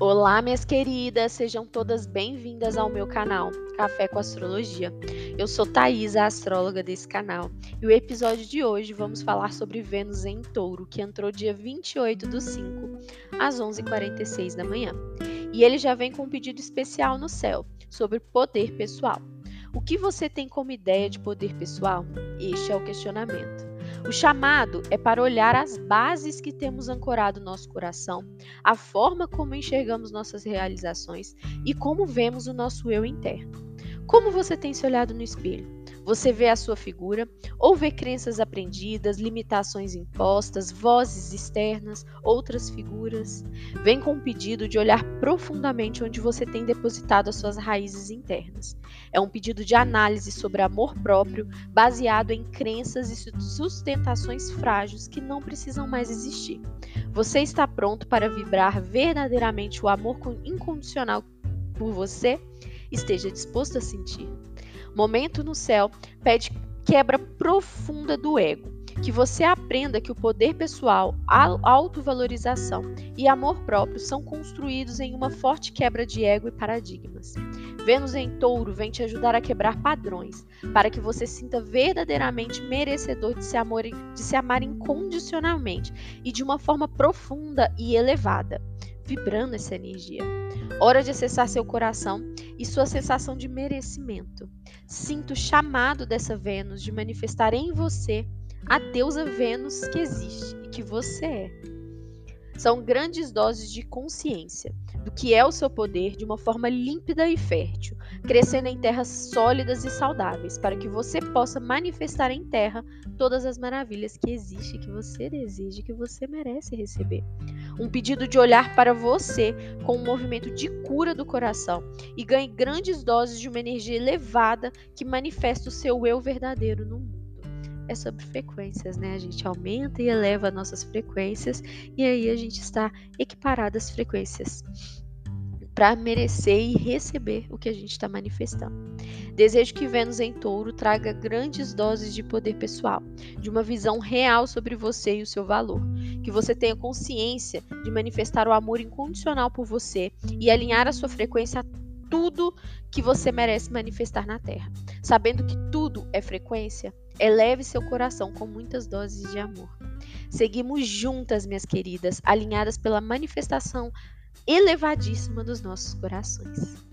Olá, minhas queridas, sejam todas bem-vindas ao meu canal Café com Astrologia. Eu sou Thaís, a astróloga desse canal, e o episódio de hoje vamos falar sobre Vênus em Touro, que entrou dia 28 do 5, às 11h46 da manhã. E ele já vem com um pedido especial no céu sobre poder pessoal. O que você tem como ideia de poder pessoal? Este é o questionamento. O chamado é para olhar as bases que temos ancorado no nosso coração, a forma como enxergamos nossas realizações e como vemos o nosso eu interno. Como você tem se olhado no espelho? Você vê a sua figura ou vê crenças aprendidas, limitações impostas, vozes externas, outras figuras? Vem com o pedido de olhar profundamente onde você tem depositado as suas raízes internas. É um pedido de análise sobre amor próprio, baseado em crenças e sustentações frágeis que não precisam mais existir. Você está pronto para vibrar verdadeiramente o amor incondicional por você? Esteja disposto a sentir. Momento no céu pede quebra profunda do ego. Que você aprenda que o poder pessoal, a autovalorização e amor próprio são construídos em uma forte quebra de ego e paradigmas. Vênus em touro vem te ajudar a quebrar padrões, para que você sinta verdadeiramente merecedor de se, amor, de se amar incondicionalmente e de uma forma profunda e elevada, vibrando essa energia. Hora de acessar seu coração e sua sensação de merecimento. Sinto o chamado dessa Vênus de manifestar em você a deusa Vênus que existe e que você é. São grandes doses de consciência do que é o seu poder de uma forma límpida e fértil, crescendo em terras sólidas e saudáveis, para que você possa manifestar em terra todas as maravilhas que existe, que você deseja, que você merece receber. Um pedido de olhar para você com um movimento de cura do coração e ganhe grandes doses de uma energia elevada que manifesta o seu eu verdadeiro no mundo é sobre frequências, né? A gente aumenta e eleva nossas frequências e aí a gente está equiparado às frequências para merecer e receber o que a gente está manifestando. Desejo que Vênus em Touro traga grandes doses de poder pessoal, de uma visão real sobre você e o seu valor. Que você tenha consciência de manifestar o amor incondicional por você e alinhar a sua frequência a tudo que você merece manifestar na Terra. Sabendo que tudo é frequência, eleve seu coração com muitas doses de amor. Seguimos juntas, minhas queridas, alinhadas pela manifestação elevadíssima dos nossos corações.